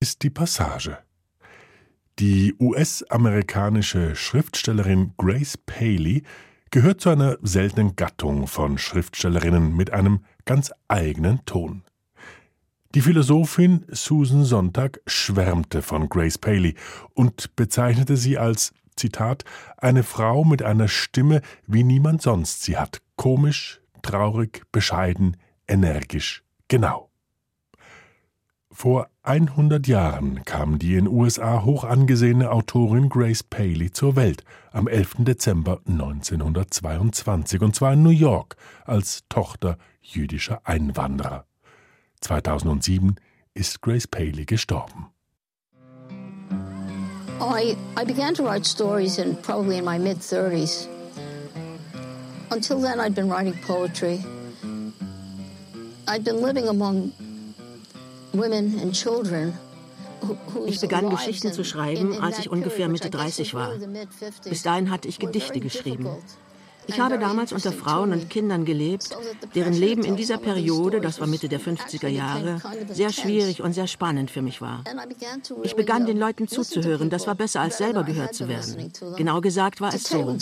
ist die Passage. Die US-amerikanische Schriftstellerin Grace Paley gehört zu einer seltenen Gattung von Schriftstellerinnen mit einem ganz eigenen Ton. Die Philosophin Susan Sonntag schwärmte von Grace Paley und bezeichnete sie als Zitat eine Frau mit einer Stimme, wie niemand sonst sie hat, komisch, traurig, bescheiden, energisch, genau. Vor 100 Jahren kam die in USA hoch angesehene Autorin Grace Paley zur Welt am 11. Dezember 1922 und zwar in New York als Tochter jüdischer Einwanderer. 2007 ist Grace Paley gestorben. Oh, I, I began to write stories in probably in my mid 30s. Until then, I'd been writing poetry. I'd been living among ich begann Geschichten zu schreiben, als ich ungefähr Mitte 30 war. Bis dahin hatte ich Gedichte geschrieben. Ich habe damals unter Frauen und Kindern gelebt, deren Leben in dieser Periode, das war Mitte der 50er Jahre, sehr schwierig und sehr spannend für mich war. Ich begann den Leuten zuzuhören, das war besser als selber gehört zu werden. Genau gesagt war es so.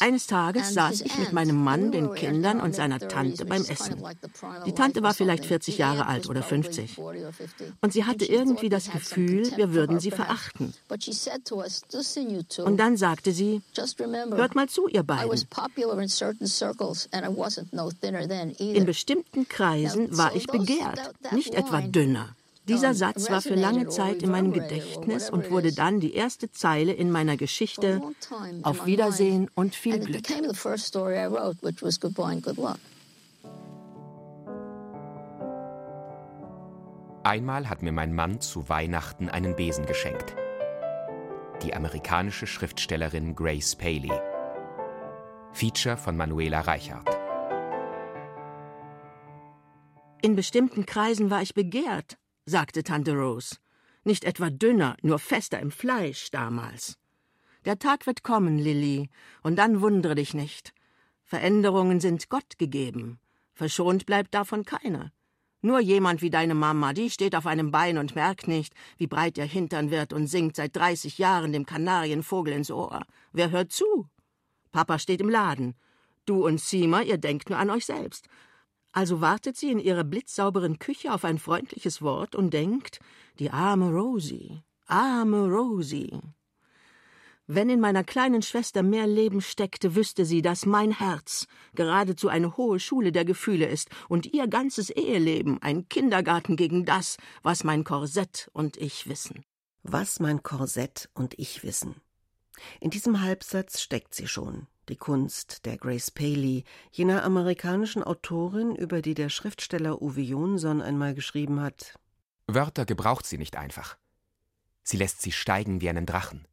Eines Tages saß ich mit meinem Mann, den Kindern und seiner Tante beim Essen. Die Tante war vielleicht 40 Jahre alt oder 50. Und sie hatte irgendwie das Gefühl, wir würden sie verachten. Und dann sagte sie, hört mal zu, ihr beiden. In bestimmten Kreisen war ich begehrt, nicht etwa dünner. Dieser Satz war für lange Zeit in meinem Gedächtnis und wurde dann die erste Zeile in meiner Geschichte Auf Wiedersehen und viel Glück. Einmal hat mir mein Mann zu Weihnachten einen Besen geschenkt. Die amerikanische Schriftstellerin Grace Paley. Feature von Manuela Reichhardt. In bestimmten Kreisen war ich begehrt, sagte Tante Rose. Nicht etwa dünner, nur fester im Fleisch damals. Der Tag wird kommen, Lilly, und dann wundere dich nicht. Veränderungen sind Gott gegeben. Verschont bleibt davon keiner. Nur jemand wie deine Mama, die steht auf einem Bein und merkt nicht, wie breit ihr Hintern wird und singt seit 30 Jahren dem Kanarienvogel ins Ohr. Wer hört zu? Papa steht im Laden. Du und Sima, ihr denkt nur an euch selbst. Also wartet sie in ihrer blitzsauberen Küche auf ein freundliches Wort und denkt, die arme Rosie, arme Rosie. Wenn in meiner kleinen Schwester mehr Leben steckte, wüsste sie, dass mein Herz geradezu eine hohe Schule der Gefühle ist und ihr ganzes Eheleben ein Kindergarten gegen das, was mein Korsett und ich wissen. Was mein Korsett und ich wissen. In diesem Halbsatz steckt sie schon die Kunst der Grace Paley, jener amerikanischen Autorin, über die der Schriftsteller Uwe Jonsson einmal geschrieben hat. Wörter gebraucht sie nicht einfach. Sie lässt sie steigen wie einen Drachen,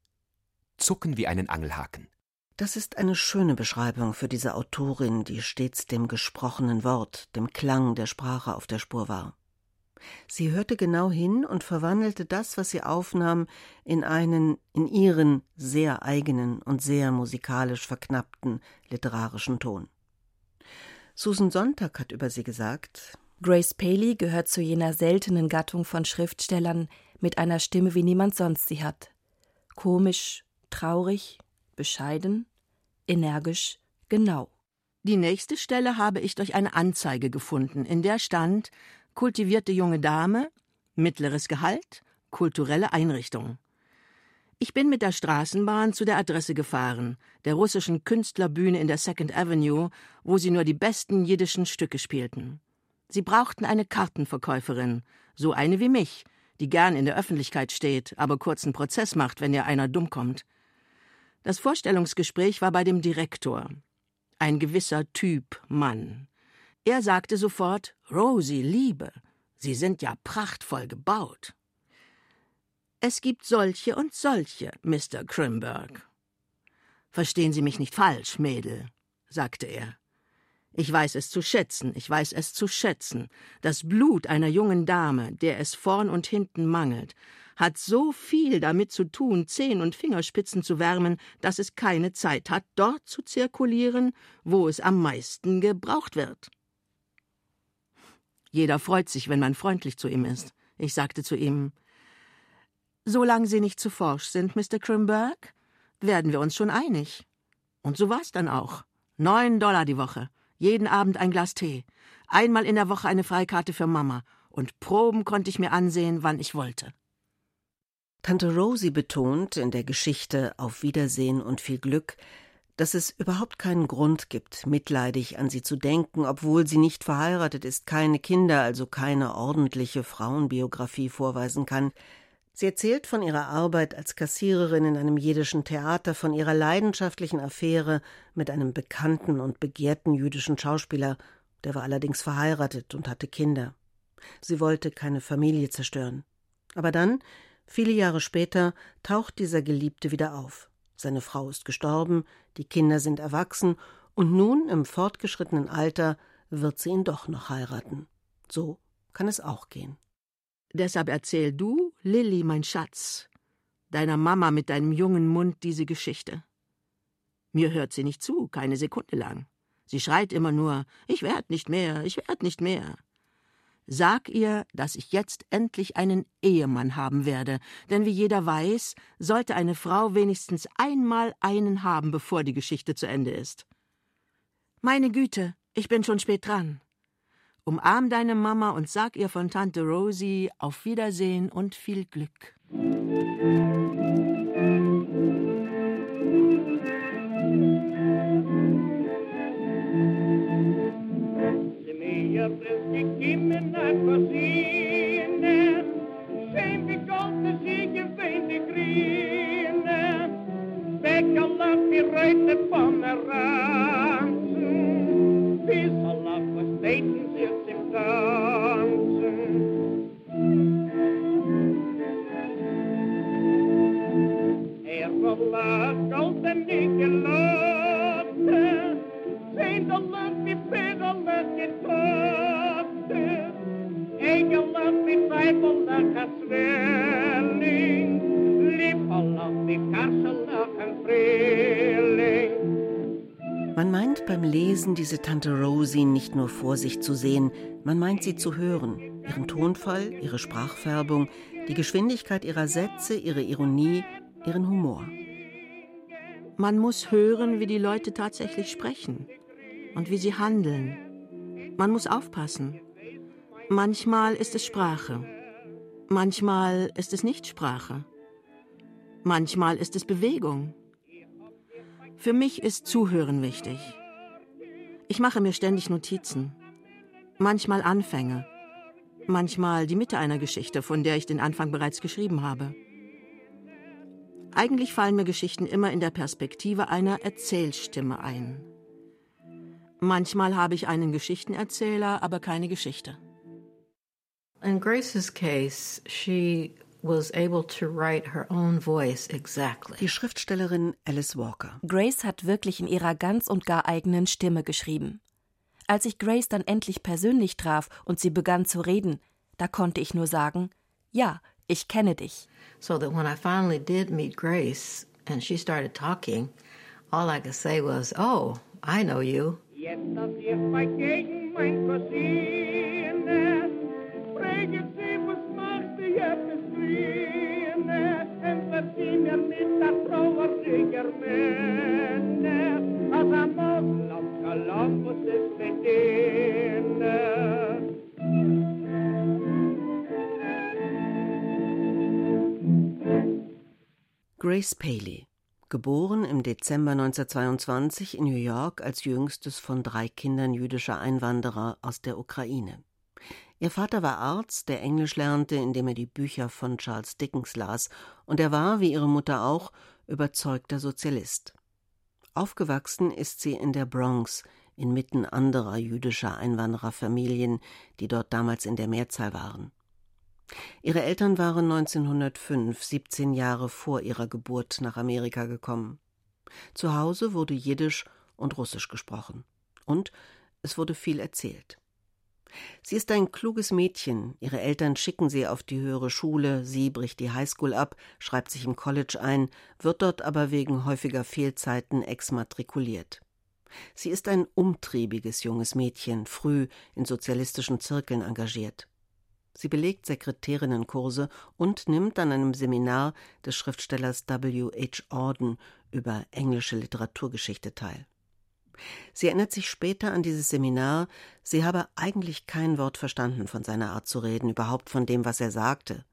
zucken wie einen Angelhaken. Das ist eine schöne Beschreibung für diese Autorin, die stets dem gesprochenen Wort, dem Klang der Sprache auf der Spur war. Sie hörte genau hin und verwandelte das, was sie aufnahm, in einen in ihren sehr eigenen und sehr musikalisch verknappten literarischen Ton. Susan Sonntag hat über sie gesagt Grace Paley gehört zu jener seltenen Gattung von Schriftstellern mit einer Stimme, wie niemand sonst sie hat. Komisch, traurig, bescheiden, energisch, genau. Die nächste Stelle habe ich durch eine Anzeige gefunden, in der stand kultivierte junge Dame, mittleres Gehalt, kulturelle Einrichtung. Ich bin mit der Straßenbahn zu der Adresse gefahren, der russischen Künstlerbühne in der Second Avenue, wo sie nur die besten jiddischen Stücke spielten. Sie brauchten eine Kartenverkäuferin, so eine wie mich, die gern in der Öffentlichkeit steht, aber kurzen Prozess macht, wenn ihr einer dumm kommt. Das Vorstellungsgespräch war bei dem Direktor. Ein gewisser Typ Mann. Er sagte sofort Rosie, Liebe, Sie sind ja prachtvoll gebaut. Es gibt solche und solche, Mr. Krimberg. Verstehen Sie mich nicht falsch, Mädel, sagte er. Ich weiß es zu schätzen, ich weiß es zu schätzen. Das Blut einer jungen Dame, der es vorn und hinten mangelt, hat so viel damit zu tun, Zehen und Fingerspitzen zu wärmen, dass es keine Zeit hat, dort zu zirkulieren, wo es am meisten gebraucht wird. Jeder freut sich, wenn man freundlich zu ihm ist. Ich sagte zu ihm Solange Sie nicht zu forsch sind, Mr. Krimberg, werden wir uns schon einig. Und so war's dann auch. Neun Dollar die Woche, jeden Abend ein Glas Tee, einmal in der Woche eine Freikarte für Mama, und Proben konnte ich mir ansehen, wann ich wollte. Tante Rosie betont in der Geschichte Auf Wiedersehen und viel Glück, dass es überhaupt keinen Grund gibt, mitleidig an sie zu denken, obwohl sie nicht verheiratet ist, keine Kinder, also keine ordentliche Frauenbiografie vorweisen kann, Sie erzählt von ihrer Arbeit als Kassiererin in einem jiddischen Theater, von ihrer leidenschaftlichen Affäre mit einem bekannten und begehrten jüdischen Schauspieler, der war allerdings verheiratet und hatte Kinder. Sie wollte keine Familie zerstören. Aber dann, viele Jahre später, taucht dieser Geliebte wieder auf. Seine Frau ist gestorben, die Kinder sind erwachsen, und nun, im fortgeschrittenen Alter, wird sie ihn doch noch heiraten. So kann es auch gehen. Deshalb erzähl du, Lilly, mein Schatz, deiner Mama mit deinem jungen Mund diese Geschichte. Mir hört sie nicht zu, keine Sekunde lang. Sie schreit immer nur Ich werd nicht mehr, ich werd nicht mehr. Sag ihr, dass ich jetzt endlich einen Ehemann haben werde, denn wie jeder weiß, sollte eine Frau wenigstens einmal einen haben, bevor die Geschichte zu Ende ist. Meine Güte, ich bin schon spät dran. Umarm deine Mama und sag ihr von Tante Rosie auf Wiedersehen und viel Glück. Keep gehe mir nach Brasilien. Diese Tante Rosie nicht nur vor sich zu sehen, man meint sie zu hören. Ihren Tonfall, ihre Sprachfärbung, die Geschwindigkeit ihrer Sätze, ihre Ironie, ihren Humor. Man muss hören, wie die Leute tatsächlich sprechen und wie sie handeln. Man muss aufpassen. Manchmal ist es Sprache. Manchmal ist es nicht Sprache. Manchmal ist es Bewegung. Für mich ist Zuhören wichtig. Ich mache mir ständig Notizen. Manchmal Anfänge. Manchmal die Mitte einer Geschichte, von der ich den Anfang bereits geschrieben habe. Eigentlich fallen mir Geschichten immer in der Perspektive einer Erzählstimme ein. Manchmal habe ich einen Geschichtenerzähler, aber keine Geschichte. In Grace's case, she was able to write her own voice exactly. Die Schriftstellerin Alice Walker. Grace hat wirklich in ihrer ganz und gar eigenen Stimme geschrieben. Als ich Grace dann endlich persönlich traf und sie begann zu reden, da konnte ich nur sagen, ja, ich kenne dich. So that when I finally did meet Grace and she started talking, all I could say was, "Oh, I know you." Grace Paley, geboren im Dezember 1922 in New York als jüngstes von drei Kindern jüdischer Einwanderer aus der Ukraine. Ihr Vater war Arzt, der Englisch lernte, indem er die Bücher von Charles Dickens las, und er war, wie ihre Mutter auch, überzeugter Sozialist. Aufgewachsen ist sie in der Bronx, inmitten anderer jüdischer Einwandererfamilien, die dort damals in der Mehrzahl waren. Ihre Eltern waren 1905, 17 Jahre vor ihrer Geburt, nach Amerika gekommen. Zu Hause wurde Jiddisch und Russisch gesprochen. Und es wurde viel erzählt. Sie ist ein kluges Mädchen. Ihre Eltern schicken sie auf die höhere Schule. Sie bricht die Highschool ab, schreibt sich im College ein, wird dort aber wegen häufiger Fehlzeiten exmatrikuliert. Sie ist ein umtriebiges junges Mädchen, früh in sozialistischen Zirkeln engagiert. Sie belegt Sekretärinnenkurse und nimmt an einem Seminar des Schriftstellers W. H. Auden über englische Literaturgeschichte teil. Sie erinnert sich später an dieses Seminar, sie habe eigentlich kein Wort verstanden von seiner Art zu reden, überhaupt von dem, was er sagte.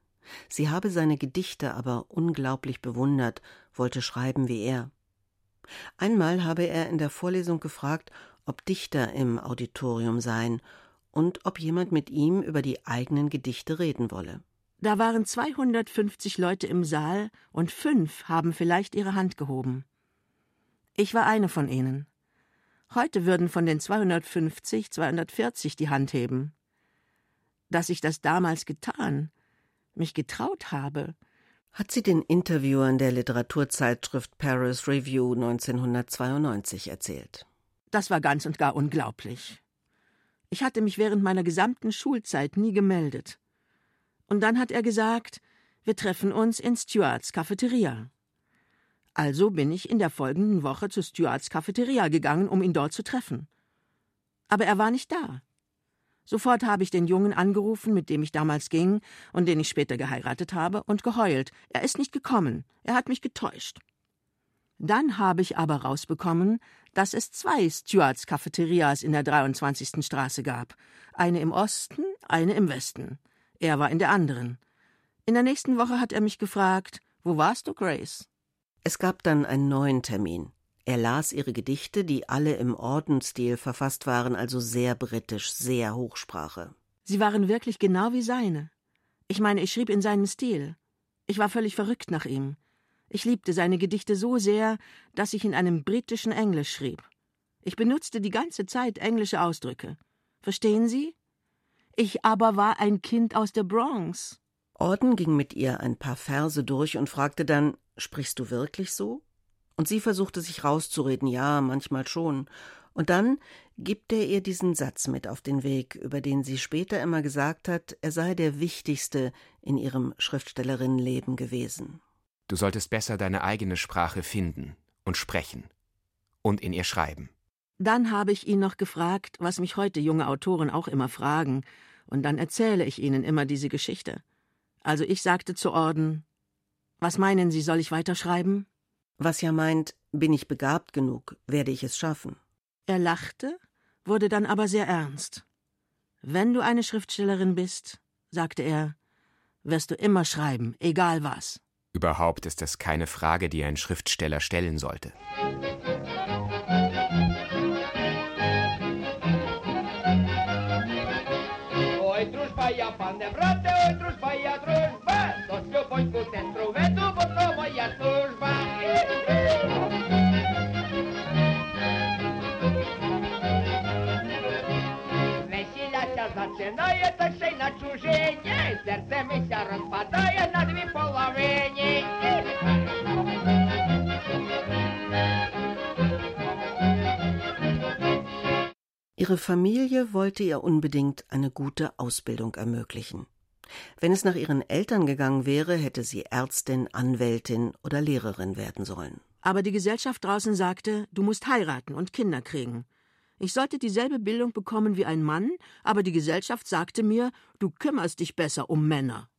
Sie habe seine Gedichte aber unglaublich bewundert, wollte schreiben wie er. Einmal habe er in der Vorlesung gefragt, ob Dichter im Auditorium seien und ob jemand mit ihm über die eigenen Gedichte reden wolle. Da waren 250 Leute im Saal und fünf haben vielleicht ihre Hand gehoben. Ich war eine von ihnen. Heute würden von den 250 240 die Hand heben. Dass ich das damals getan, mich getraut habe, hat sie den Interviewern der Literaturzeitschrift Paris Review 1992 erzählt. Das war ganz und gar unglaublich. Ich hatte mich während meiner gesamten Schulzeit nie gemeldet. Und dann hat er gesagt, wir treffen uns in Stuarts Cafeteria. Also bin ich in der folgenden Woche zu Stuarts Cafeteria gegangen, um ihn dort zu treffen. Aber er war nicht da. Sofort habe ich den Jungen angerufen, mit dem ich damals ging und den ich später geheiratet habe, und geheult. Er ist nicht gekommen. Er hat mich getäuscht. Dann habe ich aber rausbekommen, dass es zwei Stuarts Cafeterias in der 23. Straße gab. Eine im Osten, eine im Westen. Er war in der anderen. In der nächsten Woche hat er mich gefragt, wo warst du, Grace? Es gab dann einen neuen Termin. Er las ihre Gedichte, die alle im Ordensstil verfasst waren, also sehr britisch, sehr Hochsprache. Sie waren wirklich genau wie seine. Ich meine, ich schrieb in seinem Stil. Ich war völlig verrückt nach ihm. Ich liebte seine Gedichte so sehr, dass ich in einem britischen Englisch schrieb. Ich benutzte die ganze Zeit englische Ausdrücke. Verstehen Sie? Ich aber war ein Kind aus der Bronx. Orden ging mit ihr ein paar Verse durch und fragte dann: Sprichst du wirklich so? Und sie versuchte sich rauszureden: Ja, manchmal schon. Und dann gibt er ihr diesen Satz mit auf den Weg, über den sie später immer gesagt hat, er sei der wichtigste in ihrem Schriftstellerinnenleben gewesen. Du solltest besser deine eigene Sprache finden und sprechen und in ihr schreiben. Dann habe ich ihn noch gefragt, was mich heute junge Autoren auch immer fragen, und dann erzähle ich ihnen immer diese Geschichte. Also ich sagte zu Orden, was meinen Sie, soll ich weiterschreiben? Was ja meint, bin ich begabt genug, werde ich es schaffen. Er lachte, wurde dann aber sehr ernst. Wenn du eine Schriftstellerin bist, sagte er, wirst du immer schreiben, egal was. Überhaupt ist das keine Frage, die ein Schriftsteller stellen sollte. Oj, družba, ja, pane brate, oj, družba, ja, družba, to s ljubojku sestru vedu, bo to moja služba. Весіляся зачинає, та ще й на чужині, серце мися розпадає на дві половині. Ihre Familie wollte ihr unbedingt eine gute Ausbildung ermöglichen. Wenn es nach ihren Eltern gegangen wäre, hätte sie Ärztin, Anwältin oder Lehrerin werden sollen. Aber die Gesellschaft draußen sagte, du musst heiraten und Kinder kriegen. Ich sollte dieselbe Bildung bekommen wie ein Mann, aber die Gesellschaft sagte mir, du kümmerst dich besser um Männer.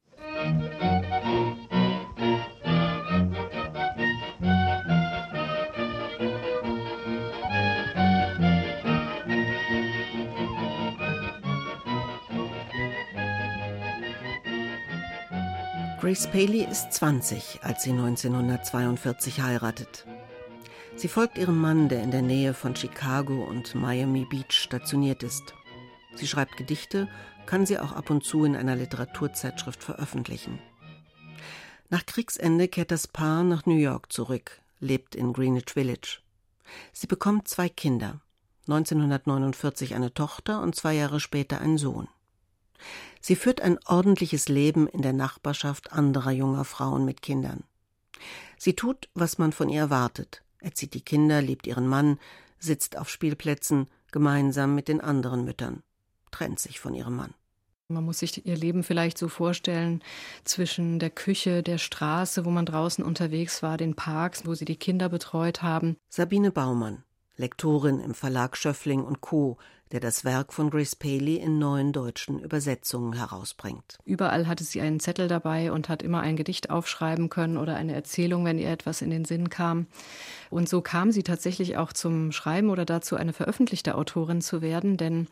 Grace Paley ist 20, als sie 1942 heiratet. Sie folgt ihrem Mann, der in der Nähe von Chicago und Miami Beach stationiert ist. Sie schreibt Gedichte, kann sie auch ab und zu in einer Literaturzeitschrift veröffentlichen. Nach Kriegsende kehrt das Paar nach New York zurück, lebt in Greenwich Village. Sie bekommt zwei Kinder, 1949 eine Tochter und zwei Jahre später einen Sohn. Sie führt ein ordentliches Leben in der Nachbarschaft anderer junger Frauen mit Kindern. Sie tut, was man von ihr erwartet, erzieht die Kinder, liebt ihren Mann, sitzt auf Spielplätzen gemeinsam mit den anderen Müttern, trennt sich von ihrem Mann. Man muss sich ihr Leben vielleicht so vorstellen zwischen der Küche, der Straße, wo man draußen unterwegs war, den Parks, wo sie die Kinder betreut haben. Sabine Baumann. Lektorin im Verlag Schöffling und Co., der das Werk von Grace Paley in neuen deutschen Übersetzungen herausbringt. Überall hatte sie einen Zettel dabei und hat immer ein Gedicht aufschreiben können oder eine Erzählung, wenn ihr etwas in den Sinn kam. Und so kam sie tatsächlich auch zum Schreiben oder dazu, eine veröffentlichte Autorin zu werden, denn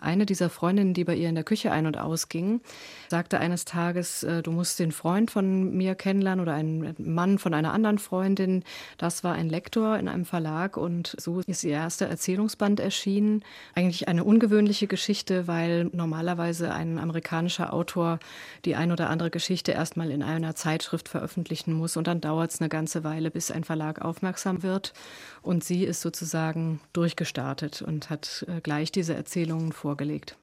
eine dieser Freundinnen, die bei ihr in der Küche ein- und ausging, sagte eines Tages, äh, du musst den Freund von mir kennenlernen oder einen Mann von einer anderen Freundin. Das war ein Lektor in einem Verlag und so ist ihr erster Erzählungsband erschienen. Eigentlich eine ungewöhnliche Geschichte, weil normalerweise ein amerikanischer Autor die ein oder andere Geschichte erstmal in einer Zeitschrift veröffentlichen muss und dann dauert es eine ganze Weile, bis ein Verlag aufmerksam wird. Und sie ist sozusagen durchgestartet und hat äh, gleich diese Erzählungen vorgelegt.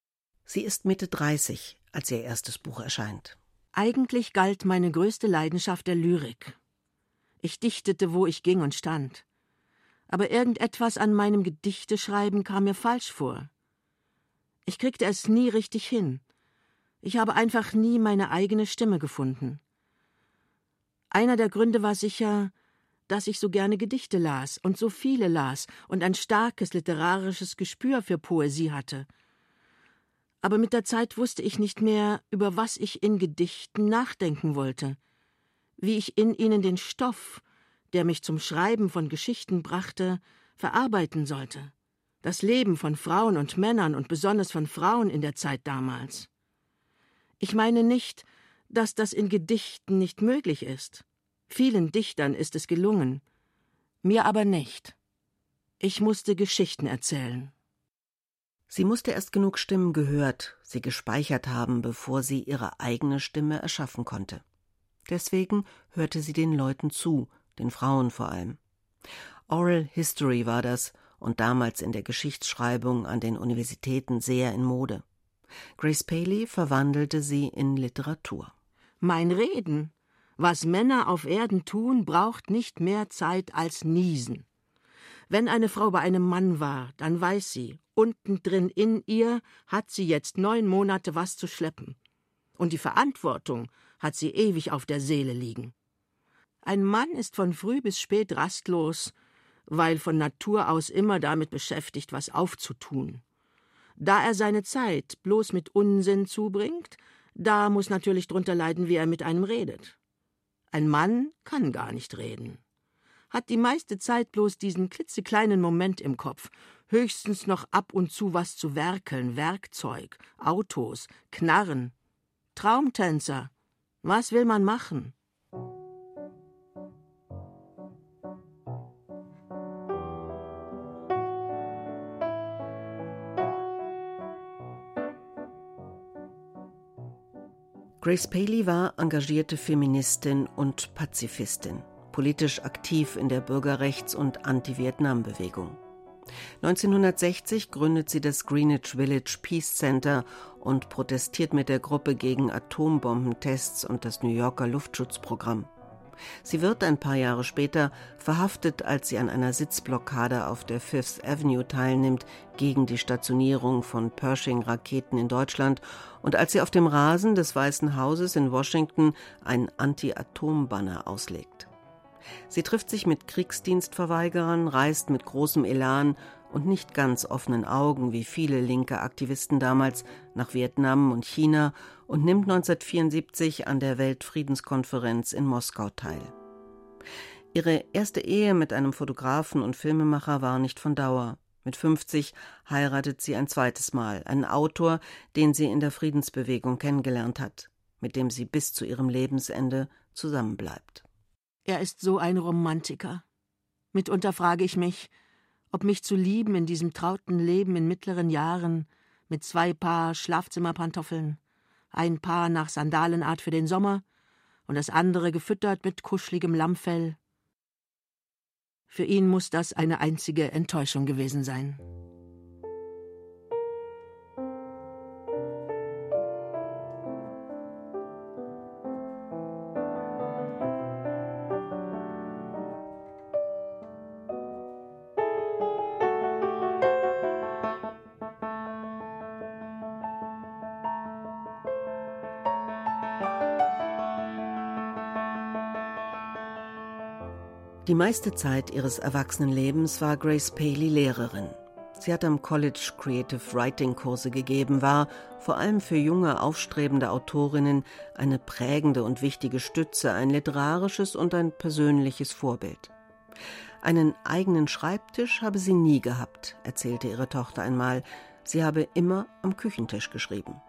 Sie ist Mitte 30, als ihr erstes Buch erscheint. Eigentlich galt meine größte Leidenschaft der Lyrik. Ich dichtete, wo ich ging und stand. Aber irgendetwas an meinem Gedichteschreiben kam mir falsch vor. Ich kriegte es nie richtig hin. Ich habe einfach nie meine eigene Stimme gefunden. Einer der Gründe war sicher, dass ich so gerne Gedichte las und so viele las und ein starkes literarisches Gespür für Poesie hatte. Aber mit der Zeit wusste ich nicht mehr, über was ich in Gedichten nachdenken wollte, wie ich in ihnen den Stoff, der mich zum Schreiben von Geschichten brachte, verarbeiten sollte das Leben von Frauen und Männern und besonders von Frauen in der Zeit damals. Ich meine nicht, dass das in Gedichten nicht möglich ist. Vielen Dichtern ist es gelungen, mir aber nicht. Ich musste Geschichten erzählen. Sie musste erst genug Stimmen gehört, sie gespeichert haben, bevor sie ihre eigene Stimme erschaffen konnte. Deswegen hörte sie den Leuten zu, den Frauen vor allem. Oral History war das, und damals in der Geschichtsschreibung an den Universitäten sehr in Mode. Grace Paley verwandelte sie in Literatur. Mein Reden, was Männer auf Erden tun, braucht nicht mehr Zeit als Niesen. Wenn eine Frau bei einem Mann war, dann weiß sie, unten drin in ihr hat sie jetzt neun Monate was zu schleppen. Und die Verantwortung hat sie ewig auf der Seele liegen. Ein Mann ist von früh bis spät rastlos weil von Natur aus immer damit beschäftigt, was aufzutun. Da er seine Zeit bloß mit Unsinn zubringt, da muss natürlich drunter leiden, wie er mit einem redet. Ein Mann kann gar nicht reden. Hat die meiste Zeit bloß diesen klitzekleinen Moment im Kopf, höchstens noch ab und zu was zu werkeln, Werkzeug, Autos, Knarren. Traumtänzer. Was will man machen? Grace Paley war engagierte Feministin und Pazifistin, politisch aktiv in der Bürgerrechts- und Anti-Vietnam-Bewegung. 1960 gründet sie das Greenwich Village Peace Center und protestiert mit der Gruppe gegen Atombombentests und das New Yorker Luftschutzprogramm. Sie wird ein paar Jahre später verhaftet, als sie an einer Sitzblockade auf der Fifth Avenue teilnimmt gegen die Stationierung von Pershing-Raketen in Deutschland und als sie auf dem Rasen des Weißen Hauses in Washington ein Anti-Atom-Banner auslegt. Sie trifft sich mit Kriegsdienstverweigerern, reist mit großem Elan und nicht ganz offenen Augen wie viele linke Aktivisten damals nach Vietnam und China und nimmt 1974 an der Weltfriedenskonferenz in Moskau teil. Ihre erste Ehe mit einem Fotografen und Filmemacher war nicht von Dauer. Mit 50 heiratet sie ein zweites Mal, einen Autor, den sie in der Friedensbewegung kennengelernt hat, mit dem sie bis zu ihrem Lebensende zusammenbleibt. Er ist so ein Romantiker. Mitunter frage ich mich, ob mich zu lieben in diesem trauten Leben in mittleren Jahren, mit zwei Paar Schlafzimmerpantoffeln, ein Paar nach Sandalenart für den Sommer und das andere gefüttert mit kuscheligem Lammfell. Für ihn muss das eine einzige Enttäuschung gewesen sein. Die meiste Zeit ihres Erwachsenenlebens war Grace Paley Lehrerin. Sie hat am College Creative Writing Kurse gegeben, war vor allem für junge, aufstrebende Autorinnen eine prägende und wichtige Stütze, ein literarisches und ein persönliches Vorbild. Einen eigenen Schreibtisch habe sie nie gehabt, erzählte ihre Tochter einmal. Sie habe immer am Küchentisch geschrieben.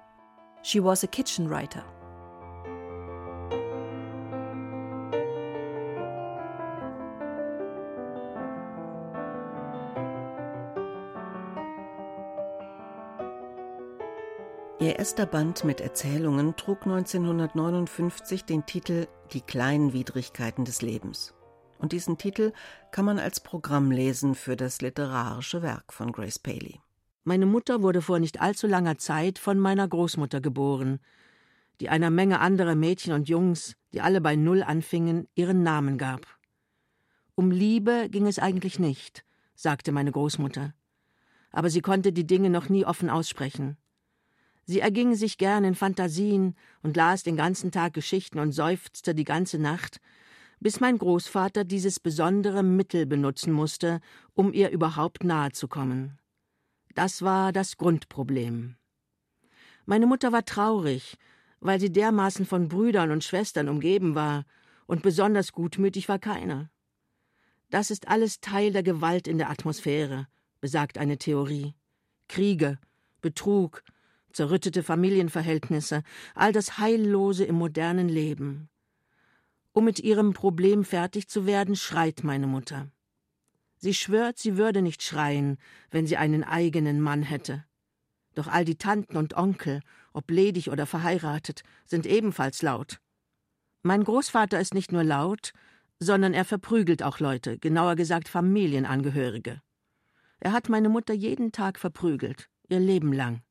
She was a kitchen writer. Ihr erster Band mit Erzählungen trug 1959 den Titel Die kleinen Widrigkeiten des Lebens. Und diesen Titel kann man als Programm lesen für das literarische Werk von Grace Paley. Meine Mutter wurde vor nicht allzu langer Zeit von meiner Großmutter geboren, die einer Menge anderer Mädchen und Jungs, die alle bei Null anfingen, ihren Namen gab. Um Liebe ging es eigentlich nicht, sagte meine Großmutter. Aber sie konnte die Dinge noch nie offen aussprechen. Sie erging sich gern in Fantasien und las den ganzen Tag Geschichten und seufzte die ganze Nacht, bis mein Großvater dieses besondere Mittel benutzen musste, um ihr überhaupt nahe zu kommen. Das war das Grundproblem. Meine Mutter war traurig, weil sie dermaßen von Brüdern und Schwestern umgeben war, und besonders gutmütig war keiner. Das ist alles Teil der Gewalt in der Atmosphäre, besagt eine Theorie. Kriege, Betrug, zerrüttete Familienverhältnisse, all das Heillose im modernen Leben. Um mit ihrem Problem fertig zu werden, schreit meine Mutter. Sie schwört, sie würde nicht schreien, wenn sie einen eigenen Mann hätte. Doch all die Tanten und Onkel, ob ledig oder verheiratet, sind ebenfalls laut. Mein Großvater ist nicht nur laut, sondern er verprügelt auch Leute, genauer gesagt Familienangehörige. Er hat meine Mutter jeden Tag verprügelt, ihr Leben lang.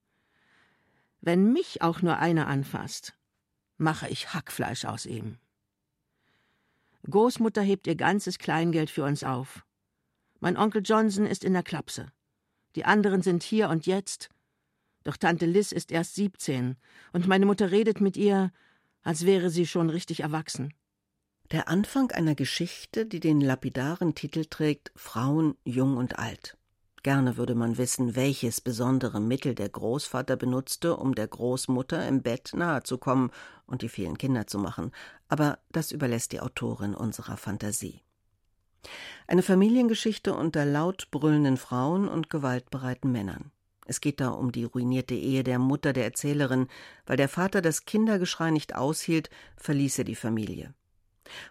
Wenn mich auch nur einer anfasst, mache ich Hackfleisch aus ihm. Großmutter hebt ihr ganzes Kleingeld für uns auf. Mein Onkel Johnson ist in der Klapse. Die anderen sind hier und jetzt. Doch Tante Liz ist erst siebzehn, und meine Mutter redet mit ihr, als wäre sie schon richtig erwachsen. Der Anfang einer Geschichte, die den lapidaren Titel trägt Frauen jung und alt. Gerne würde man wissen, welches besondere Mittel der Großvater benutzte, um der Großmutter im Bett nahezukommen und die vielen Kinder zu machen, aber das überlässt die Autorin unserer Fantasie. Eine Familiengeschichte unter laut brüllenden Frauen und gewaltbereiten Männern. Es geht da um die ruinierte Ehe der Mutter der Erzählerin. Weil der Vater das Kindergeschrei nicht aushielt, verließ er die Familie.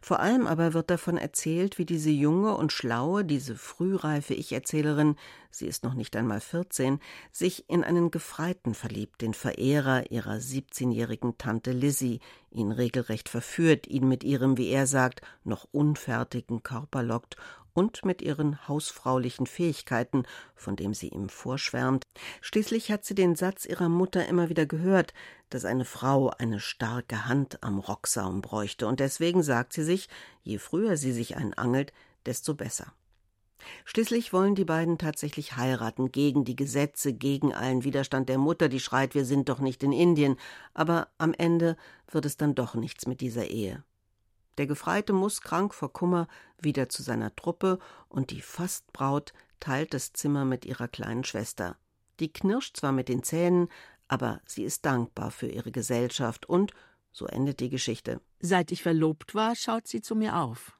Vor allem aber wird davon erzählt, wie diese junge und schlaue, diese frühreife Ich-Erzählerin, sie ist noch nicht einmal 14, sich in einen Gefreiten verliebt, den Verehrer ihrer 17-jährigen Tante Lizzie, ihn regelrecht verführt, ihn mit ihrem, wie er sagt, noch unfertigen Körper lockt und mit ihren hausfraulichen Fähigkeiten, von dem sie ihm vorschwärmt. Schließlich hat sie den Satz ihrer Mutter immer wieder gehört, dass eine Frau eine starke Hand am Rocksaum bräuchte, und deswegen sagt sie sich, je früher sie sich einen angelt, desto besser. Schließlich wollen die beiden tatsächlich heiraten, gegen die Gesetze, gegen allen Widerstand der Mutter, die schreit, wir sind doch nicht in Indien, aber am Ende wird es dann doch nichts mit dieser Ehe. Der Gefreite muss, krank vor Kummer, wieder zu seiner Truppe, und die Fastbraut teilt das Zimmer mit ihrer kleinen Schwester. Die knirscht zwar mit den Zähnen, aber sie ist dankbar für ihre Gesellschaft und, so endet die Geschichte. Seit ich verlobt war, schaut sie zu mir auf.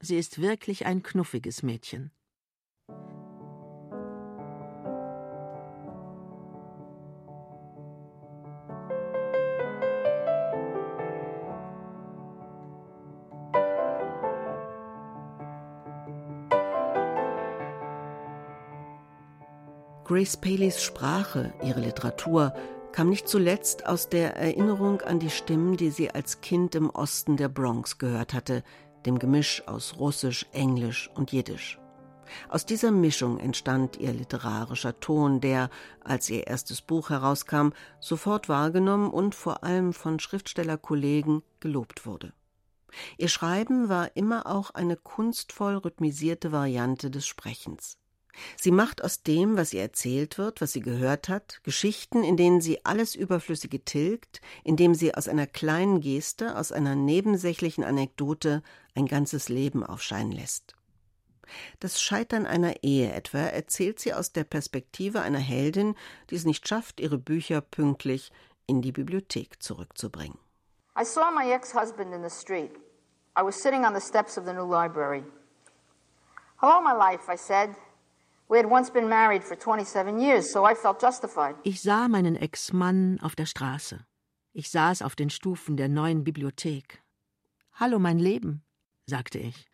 Sie ist wirklich ein knuffiges Mädchen. Grace Paleys Sprache, ihre Literatur, kam nicht zuletzt aus der Erinnerung an die Stimmen, die sie als Kind im Osten der Bronx gehört hatte, dem Gemisch aus Russisch, Englisch und Jiddisch. Aus dieser Mischung entstand ihr literarischer Ton, der, als ihr erstes Buch herauskam, sofort wahrgenommen und vor allem von Schriftstellerkollegen gelobt wurde. Ihr Schreiben war immer auch eine kunstvoll rhythmisierte Variante des Sprechens. Sie macht aus dem, was ihr erzählt wird, was sie gehört hat, Geschichten, in denen sie alles Überflüssige tilgt, indem sie aus einer kleinen Geste, aus einer nebensächlichen Anekdote ein ganzes Leben aufscheinen lässt. Das Scheitern einer Ehe etwa erzählt sie aus der Perspektive einer Heldin, die es nicht schafft, ihre Bücher pünktlich in die Bibliothek zurückzubringen. I saw my ex-husband in the street. I was sitting on the steps of the new library. Hello, my life, I said. Ich sah meinen Ex-Mann auf der Straße. Ich saß auf den Stufen der neuen Bibliothek. Hallo, mein Leben, sagte ich.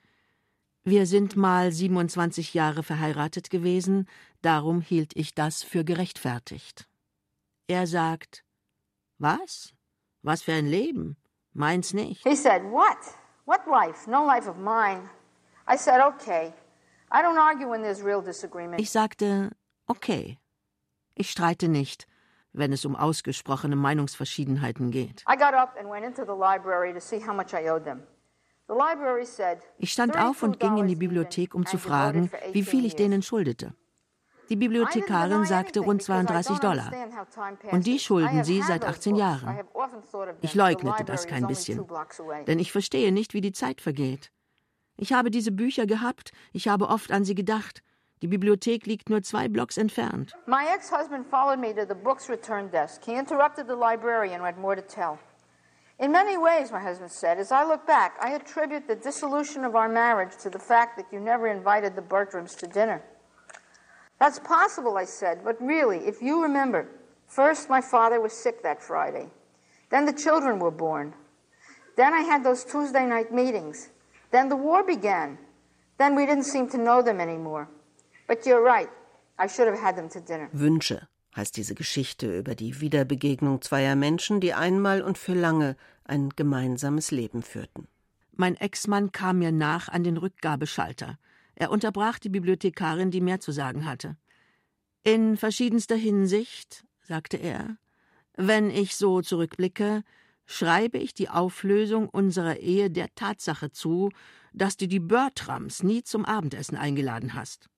Wir sind mal 27 Jahre verheiratet gewesen, darum hielt ich das für gerechtfertigt. Er sagt, was? Was für ein Leben? Meins nicht. He said, What? What life? No life of mine. I said, Okay. Ich sagte, okay. Ich streite nicht, wenn es um ausgesprochene Meinungsverschiedenheiten geht. I got up and went into the library to see how much I owed them. The library said, Ich stand auf und ging in die Bibliothek, um zu fragen, wie viel ich denen schuldete. Die Bibliothekarin sagte rund 32 Dollar. Und die schulden sie seit 18 Jahren. Ich leugnete das kein bisschen, denn ich verstehe nicht, wie die Zeit vergeht. Ich habe diese Bücher gehabt, ich habe oft an sie gedacht. Die Bibliothek liegt nur zwei Blocks entfernt. My ex-husband followed me to the books return desk. He interrupted the librarian who had more to tell. In many ways, my husband said, as I look back, I attribute the dissolution of our marriage to the fact that you never invited the Bertrams to dinner. That's possible, I said, but really, if you remember, first my father was sick that Friday. Then the children were born. Then I had those Tuesday night meetings. Then the war began. Then we didn't seem to know them anymore. But you're right. I should have had them to dinner. Wünsche heißt diese Geschichte über die Wiederbegegnung zweier Menschen, die einmal und für lange ein gemeinsames Leben führten. Mein Ex-Mann kam mir nach an den Rückgabeschalter. Er unterbrach die Bibliothekarin, die mehr zu sagen hatte. In verschiedenster Hinsicht, sagte er, wenn ich so zurückblicke, schreibe ich die Auflösung unserer Ehe der Tatsache zu, dass du die Bertrams nie zum Abendessen eingeladen hast.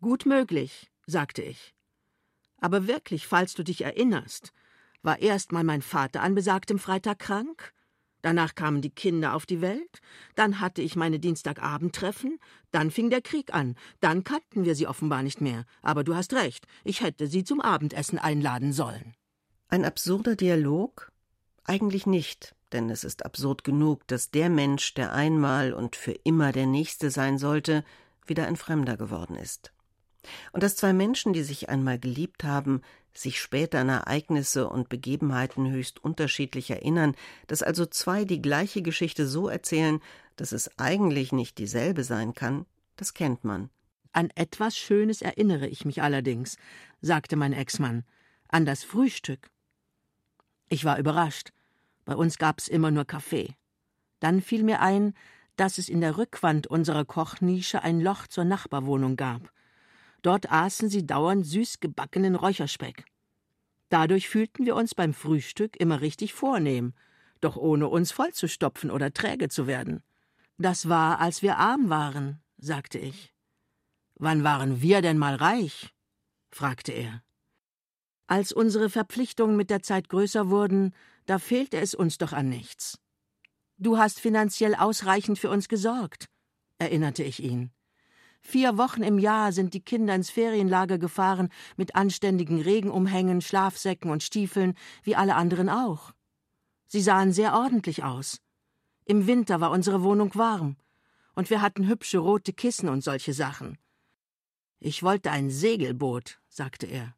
Gut möglich, sagte ich. Aber wirklich, falls du dich erinnerst, war erst mal mein Vater an besagtem Freitag krank, danach kamen die Kinder auf die Welt, dann hatte ich meine Dienstagabendtreffen, dann fing der Krieg an, dann kannten wir sie offenbar nicht mehr, aber du hast recht, ich hätte sie zum Abendessen einladen sollen. Ein absurder Dialog, eigentlich nicht, denn es ist absurd genug, dass der Mensch, der einmal und für immer der Nächste sein sollte, wieder ein Fremder geworden ist. Und dass zwei Menschen, die sich einmal geliebt haben, sich später an Ereignisse und Begebenheiten höchst unterschiedlich erinnern, dass also zwei die gleiche Geschichte so erzählen, dass es eigentlich nicht dieselbe sein kann, das kennt man. An etwas Schönes erinnere ich mich allerdings, sagte mein Ex-Mann, an das Frühstück. Ich war überrascht. Bei uns gab's immer nur Kaffee. Dann fiel mir ein, dass es in der Rückwand unserer Kochnische ein Loch zur Nachbarwohnung gab. Dort aßen sie dauernd süß gebackenen Räucherspeck. Dadurch fühlten wir uns beim Frühstück immer richtig vornehm, doch ohne uns vollzustopfen oder träge zu werden. Das war, als wir arm waren, sagte ich. Wann waren wir denn mal reich? fragte er. Als unsere Verpflichtungen mit der Zeit größer wurden, da fehlte es uns doch an nichts. Du hast finanziell ausreichend für uns gesorgt, erinnerte ich ihn. Vier Wochen im Jahr sind die Kinder ins Ferienlager gefahren, mit anständigen Regenumhängen, Schlafsäcken und Stiefeln, wie alle anderen auch. Sie sahen sehr ordentlich aus. Im Winter war unsere Wohnung warm, und wir hatten hübsche rote Kissen und solche Sachen. Ich wollte ein Segelboot, sagte er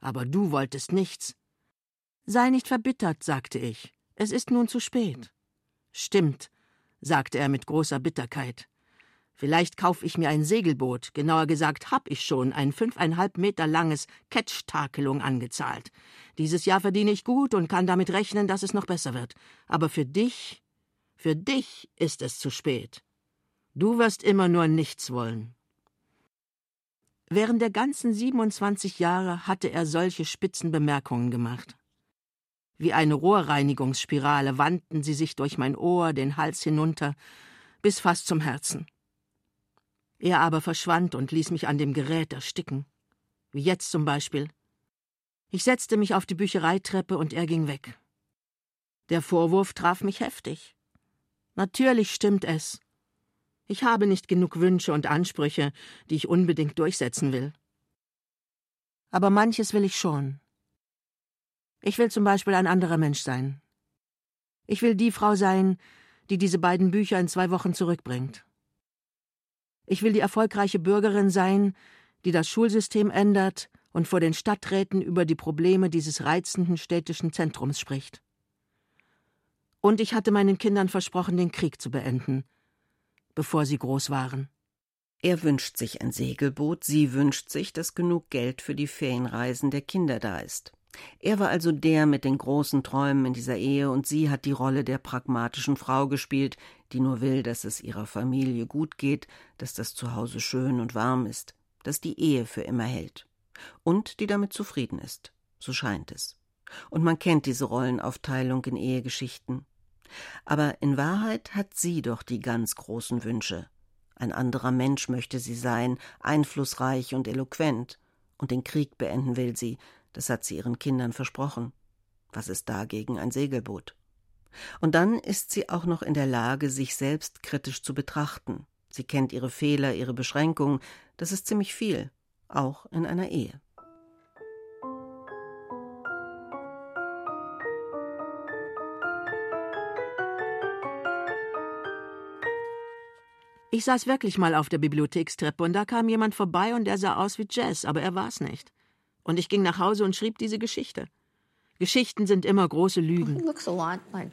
aber du wolltest nichts. Sei nicht verbittert, sagte ich. Es ist nun zu spät. Stimmt, sagte er mit großer Bitterkeit. Vielleicht kaufe ich mir ein Segelboot, genauer gesagt hab ich schon ein fünfeinhalb Meter langes Ketch-Takelung angezahlt. Dieses Jahr verdiene ich gut und kann damit rechnen, dass es noch besser wird. Aber für dich, für dich ist es zu spät. Du wirst immer nur nichts wollen. Während der ganzen 27 Jahre hatte er solche spitzen Bemerkungen gemacht. Wie eine Rohrreinigungsspirale wandten sie sich durch mein Ohr den Hals hinunter bis fast zum Herzen. Er aber verschwand und ließ mich an dem Gerät ersticken. Wie jetzt zum Beispiel. Ich setzte mich auf die Büchereitreppe und er ging weg. Der Vorwurf traf mich heftig. Natürlich stimmt es. Ich habe nicht genug Wünsche und Ansprüche, die ich unbedingt durchsetzen will. Aber manches will ich schon. Ich will zum Beispiel ein anderer Mensch sein. Ich will die Frau sein, die diese beiden Bücher in zwei Wochen zurückbringt. Ich will die erfolgreiche Bürgerin sein, die das Schulsystem ändert und vor den Stadträten über die Probleme dieses reizenden städtischen Zentrums spricht. Und ich hatte meinen Kindern versprochen, den Krieg zu beenden, bevor sie groß waren. Er wünscht sich ein Segelboot, sie wünscht sich, dass genug Geld für die Ferienreisen der Kinder da ist. Er war also der mit den großen Träumen in dieser Ehe, und sie hat die Rolle der pragmatischen Frau gespielt, die nur will, dass es ihrer Familie gut geht, dass das Zuhause schön und warm ist, dass die Ehe für immer hält. Und die damit zufrieden ist. So scheint es. Und man kennt diese Rollenaufteilung in Ehegeschichten. Aber in Wahrheit hat sie doch die ganz großen Wünsche. Ein anderer Mensch möchte sie sein, einflussreich und eloquent. Und den Krieg beenden will sie, das hat sie ihren Kindern versprochen. Was ist dagegen ein Segelboot? Und dann ist sie auch noch in der Lage, sich selbst kritisch zu betrachten. Sie kennt ihre Fehler, ihre Beschränkungen, das ist ziemlich viel, auch in einer Ehe. Ich saß wirklich mal auf der Bibliothekstreppe und da kam jemand vorbei und der sah aus wie Jazz, aber er war's nicht. Und ich ging nach Hause und schrieb diese Geschichte. Geschichten sind immer große Lügen.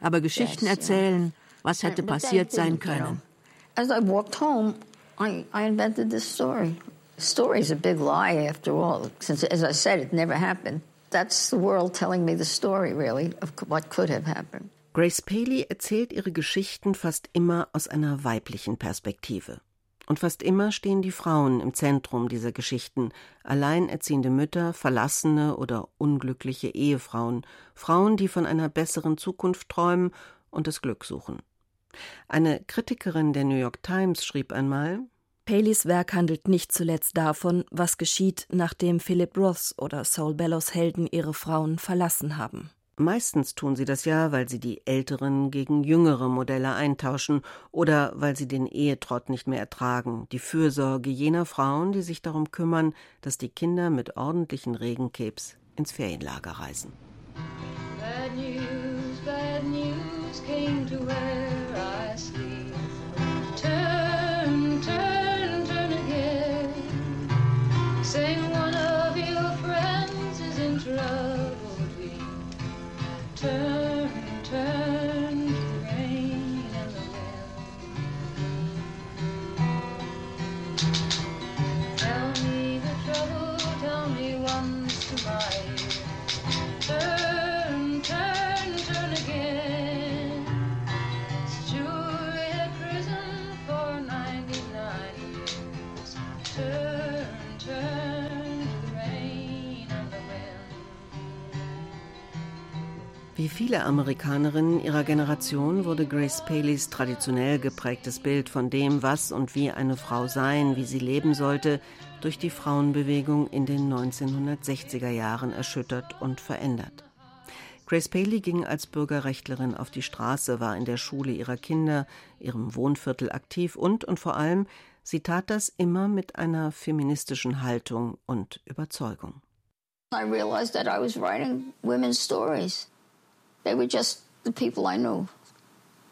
Aber Geschichten erzählen, was hätte passiert sein können. As I walked home, I, I invented this story. The story is a big lie, after all, since, as I said, it never happened. That's the world telling me the story, really, of what could have happened. Grace Paley erzählt ihre Geschichten fast immer aus einer weiblichen Perspektive. Und fast immer stehen die Frauen im Zentrum dieser Geschichten, alleinerziehende Mütter, verlassene oder unglückliche Ehefrauen, Frauen, die von einer besseren Zukunft träumen und das Glück suchen. Eine Kritikerin der New York Times schrieb einmal Paleys Werk handelt nicht zuletzt davon, was geschieht, nachdem Philip Roths oder Saul Bellows Helden ihre Frauen verlassen haben. Meistens tun sie das ja, weil sie die älteren gegen jüngere Modelle eintauschen oder weil sie den Ehetrott nicht mehr ertragen, die Fürsorge jener Frauen, die sich darum kümmern, dass die Kinder mit ordentlichen Regenkebs ins Ferienlager reisen. Bad news, bad news viele Amerikanerinnen ihrer Generation wurde Grace Paleys traditionell geprägtes Bild von dem, was und wie eine Frau sein, wie sie leben sollte, durch die Frauenbewegung in den 1960er Jahren erschüttert und verändert. Grace Paley ging als Bürgerrechtlerin auf die Straße, war in der Schule ihrer Kinder, ihrem Wohnviertel aktiv und und vor allem, sie tat das immer mit einer feministischen Haltung und Überzeugung. I realized that I was writing women's stories. They were just the people I knew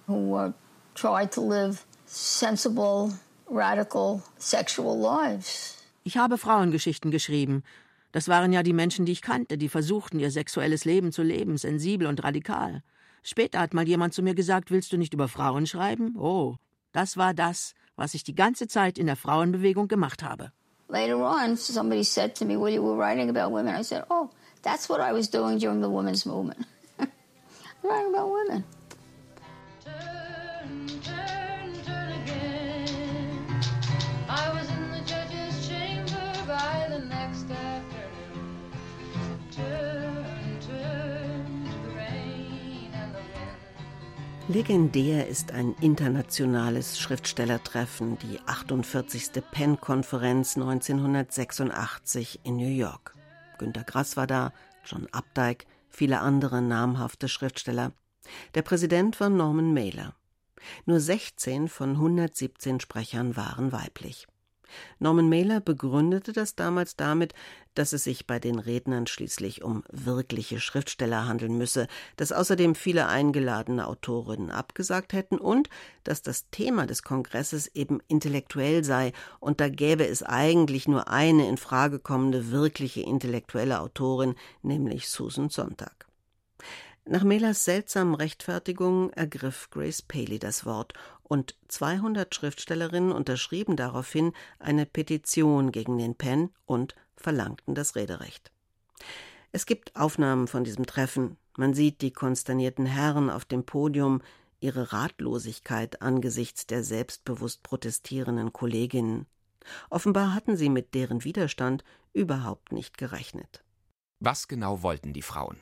who uh, tried to live sensible, radical, sexual lives. Ich habe Frauengeschichten geschrieben. Das waren ja die Menschen, die ich kannte, die versuchten, ihr sexuelles Leben zu leben, sensibel und radikal. Später hat mal jemand zu mir gesagt, willst du nicht über Frauen schreiben? Oh, das war das, was ich die ganze Zeit in der Frauenbewegung gemacht habe. Later on, somebody said to me, well, you were writing about women. I said, oh, that's what I was doing during the women's movement. Writing about women. Turn, turn, turn again. I was in the judge's chamber by the next afternoon. Turn, turn to the rain and the wind. Legendär ist ein internationales Schriftstellertreffen, die 48. Penn-Konferenz 1986 in New York. Günter Grass war da, John Updike, viele andere namhafte Schriftsteller. Der Präsident war Norman Mailer. Nur 16 von 117 Sprechern waren weiblich. Norman Mailer begründete das damals damit, dass es sich bei den Rednern schließlich um wirkliche Schriftsteller handeln müsse, dass außerdem viele eingeladene Autorinnen abgesagt hätten und dass das Thema des Kongresses eben intellektuell sei und da gäbe es eigentlich nur eine in Frage kommende wirkliche intellektuelle Autorin, nämlich Susan Sontag. Nach Mehlers seltsamen Rechtfertigung ergriff Grace Paley das Wort und 200 Schriftstellerinnen unterschrieben daraufhin eine Petition gegen den Penn und verlangten das Rederecht. Es gibt Aufnahmen von diesem Treffen. Man sieht die konsternierten Herren auf dem Podium, ihre Ratlosigkeit angesichts der selbstbewusst protestierenden Kolleginnen. Offenbar hatten sie mit deren Widerstand überhaupt nicht gerechnet. Was genau wollten die Frauen?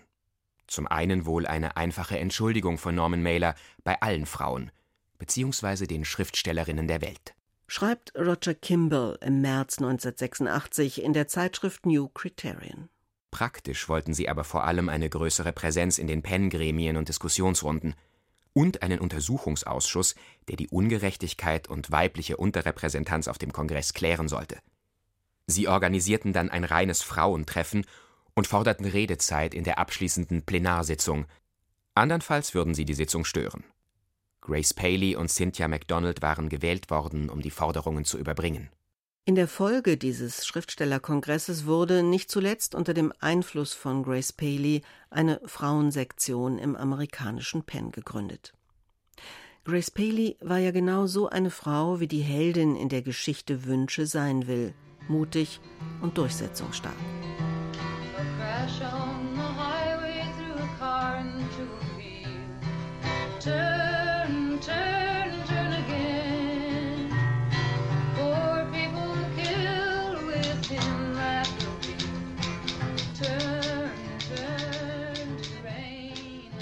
Zum einen wohl eine einfache Entschuldigung von Norman Mailer bei allen Frauen, beziehungsweise den Schriftstellerinnen der Welt. Schreibt Roger Kimball im März 1986 in der Zeitschrift New Criterion. Praktisch wollten sie aber vor allem eine größere Präsenz in den Penn-Gremien und Diskussionsrunden und einen Untersuchungsausschuss, der die Ungerechtigkeit und weibliche Unterrepräsentanz auf dem Kongress klären sollte. Sie organisierten dann ein reines Frauentreffen und forderten Redezeit in der abschließenden Plenarsitzung. Andernfalls würden sie die Sitzung stören. Grace Paley und Cynthia MacDonald waren gewählt worden, um die Forderungen zu überbringen. In der Folge dieses Schriftstellerkongresses wurde nicht zuletzt unter dem Einfluss von Grace Paley eine Frauensektion im amerikanischen Penn gegründet. Grace Paley war ja genau so eine Frau, wie die Heldin in der Geschichte Wünsche sein will, mutig und durchsetzungsstark. A crash on the highway through a car into a field. Turn,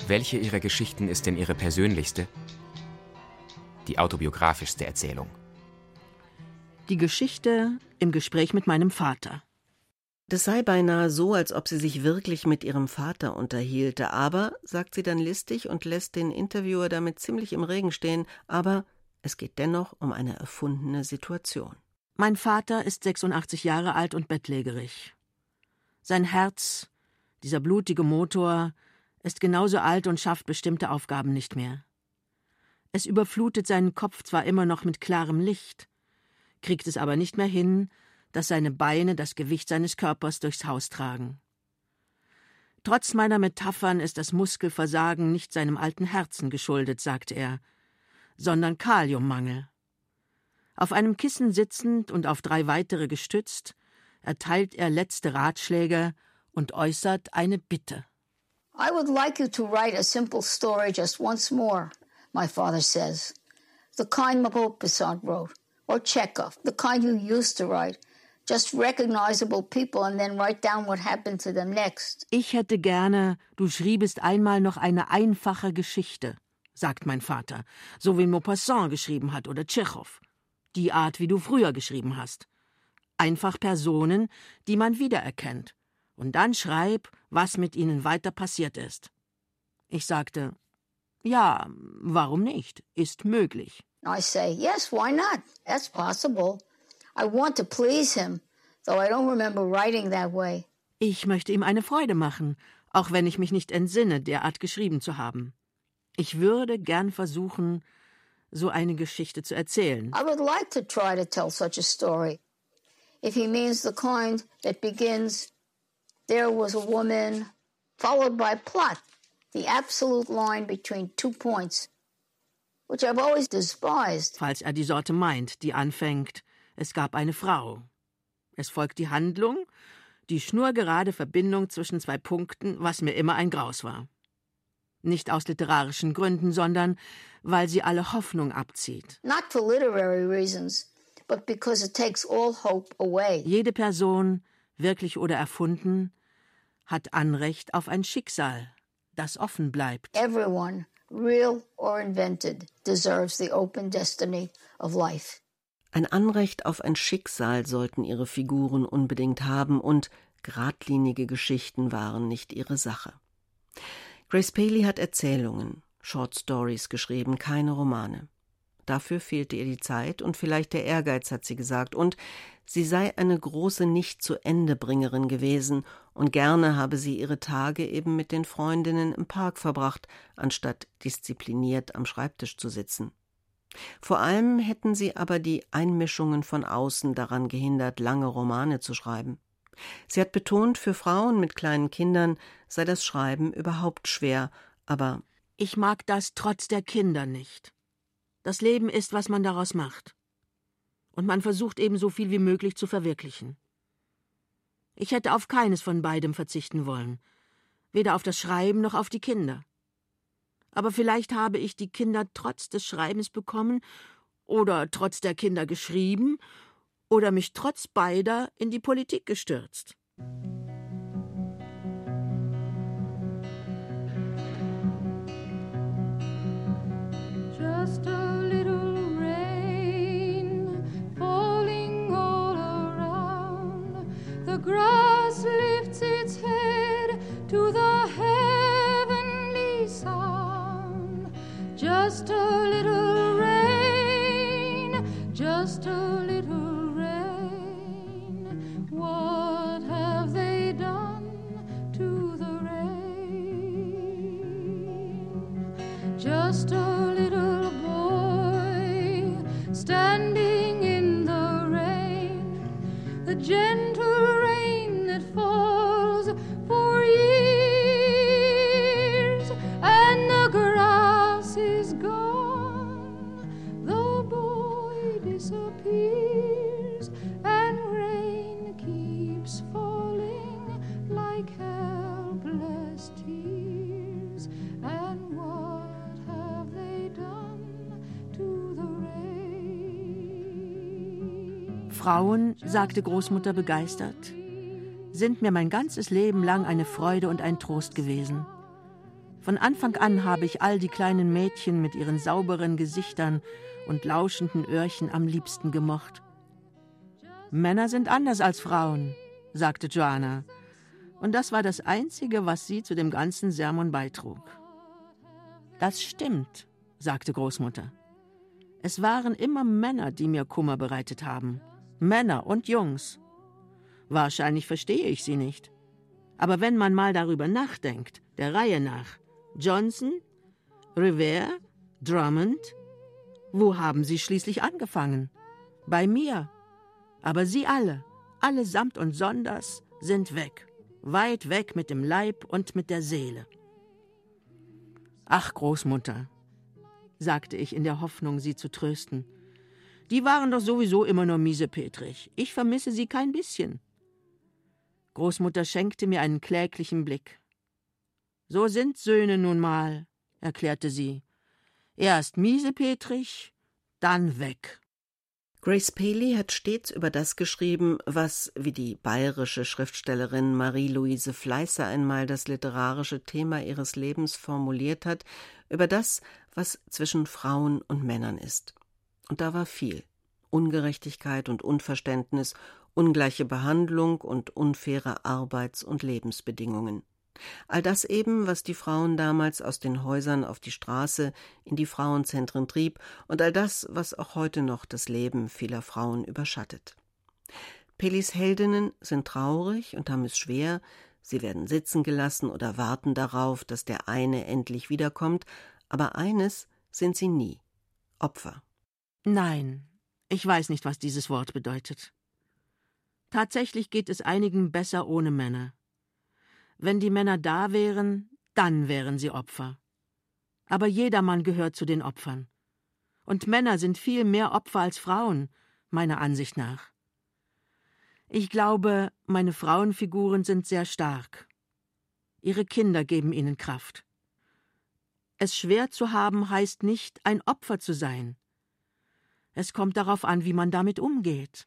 Welche ihrer Geschichten ist denn ihre persönlichste? Die autobiografischste Erzählung. Die Geschichte im Gespräch mit meinem Vater. Das sei beinahe so, als ob sie sich wirklich mit ihrem Vater unterhielte, aber, sagt sie dann listig und lässt den Interviewer damit ziemlich im Regen stehen, aber es geht dennoch um eine erfundene Situation. Mein Vater ist 86 Jahre alt und bettlägerig. Sein Herz, dieser blutige Motor, ist genauso alt und schafft bestimmte Aufgaben nicht mehr. Es überflutet seinen Kopf zwar immer noch mit klarem Licht, kriegt es aber nicht mehr hin, dass seine Beine das Gewicht seines Körpers durchs Haus tragen. Trotz meiner Metaphern ist das Muskelversagen nicht seinem alten Herzen geschuldet, sagt er, sondern Kaliummangel. Auf einem Kissen sitzend und auf drei weitere gestützt, erteilt er letzte Ratschläge und äußert eine Bitte. I would like you to write a simple story just once more, my father says. The kind Maupassant wrote, or Chekhov, the kind you used to write. Just recognizable people and then write down what happened to them next. Ich hätte gerne, du schriebest einmal noch eine einfache Geschichte, sagt mein Vater, so wie Maupassant geschrieben hat oder Tschechow. Die Art, wie du früher geschrieben hast. Einfach Personen, die man wiedererkennt. Und dann schreib, was mit ihnen weiter passiert ist. Ich sagte, ja, warum nicht? Ist möglich. I say, yes, why not? That's possible. I want to please him, though I don't remember writing that way. Ich möchte ihm eine Freude machen, auch wenn ich mich nicht entsinne, derart geschrieben zu haben. Ich würde gern versuchen, so eine Geschichte zu erzählen. I would like to try to tell such a story. If he means the kind that begins, there was a woman, followed by plot, the absolute line between two points, which I've always despised. Falls er die Sorte meint, die anfängt, es gab eine Frau. Es folgt die Handlung, die schnurgerade Verbindung zwischen zwei Punkten, was mir immer ein Graus war. Nicht aus literarischen Gründen, sondern weil sie alle Hoffnung abzieht. Not for literary reasons, but because it takes all hope away. Jede Person, wirklich oder erfunden, hat Anrecht auf ein Schicksal, das offen bleibt. Everyone real or invented, deserves the open destiny of life. Ein Anrecht auf ein Schicksal sollten ihre Figuren unbedingt haben und geradlinige Geschichten waren nicht ihre Sache. Grace Paley hat Erzählungen, Short Stories geschrieben, keine Romane. Dafür fehlte ihr die Zeit und vielleicht der Ehrgeiz, hat sie gesagt, und sie sei eine große Nicht-zu-Ende-Bringerin gewesen und gerne habe sie ihre Tage eben mit den Freundinnen im Park verbracht, anstatt diszipliniert am Schreibtisch zu sitzen. Vor allem hätten sie aber die Einmischungen von außen daran gehindert, lange Romane zu schreiben. Sie hat betont, für Frauen mit kleinen Kindern sei das Schreiben überhaupt schwer, aber Ich mag das trotz der Kinder nicht. Das Leben ist, was man daraus macht. Und man versucht eben so viel wie möglich zu verwirklichen. Ich hätte auf keines von beidem verzichten wollen, weder auf das Schreiben noch auf die Kinder. Aber vielleicht habe ich die Kinder trotz des Schreibens bekommen oder trotz der Kinder geschrieben oder mich trotz beider in die Politik gestürzt. Just a little rain falling all around. The grass Just a little sagte Großmutter begeistert, sind mir mein ganzes Leben lang eine Freude und ein Trost gewesen. Von Anfang an habe ich all die kleinen Mädchen mit ihren sauberen Gesichtern und lauschenden Öhrchen am liebsten gemocht. Männer sind anders als Frauen, sagte Joanna, und das war das Einzige, was sie zu dem ganzen Sermon beitrug. Das stimmt, sagte Großmutter. Es waren immer Männer, die mir Kummer bereitet haben. Männer und Jungs. Wahrscheinlich verstehe ich sie nicht. Aber wenn man mal darüber nachdenkt, der Reihe nach, Johnson, Revere, Drummond, wo haben sie schließlich angefangen? Bei mir. Aber sie alle, allesamt und sonders, sind weg. Weit weg mit dem Leib und mit der Seele. Ach, Großmutter, sagte ich in der Hoffnung, sie zu trösten. Die waren doch sowieso immer nur miesepetrig. Ich vermisse sie kein bisschen. Großmutter schenkte mir einen kläglichen Blick. So sind Söhne nun mal, erklärte sie. Erst miesepetrig, dann weg. Grace Paley hat stets über das geschrieben, was, wie die bayerische Schriftstellerin Marie-Louise Fleißer einmal das literarische Thema ihres Lebens formuliert hat, über das, was zwischen Frauen und Männern ist. Und da war viel. Ungerechtigkeit und Unverständnis, ungleiche Behandlung und unfaire Arbeits- und Lebensbedingungen. All das eben, was die Frauen damals aus den Häusern auf die Straße in die Frauenzentren trieb und all das, was auch heute noch das Leben vieler Frauen überschattet. Pelis Heldinnen sind traurig und haben es schwer, sie werden sitzen gelassen oder warten darauf, dass der eine endlich wiederkommt, aber eines sind sie nie Opfer. Nein, ich weiß nicht, was dieses Wort bedeutet. Tatsächlich geht es einigen besser ohne Männer. Wenn die Männer da wären, dann wären sie Opfer. Aber jedermann gehört zu den Opfern. Und Männer sind viel mehr Opfer als Frauen, meiner Ansicht nach. Ich glaube, meine Frauenfiguren sind sehr stark. Ihre Kinder geben ihnen Kraft. Es schwer zu haben heißt nicht, ein Opfer zu sein. Es kommt darauf an, wie man damit umgeht.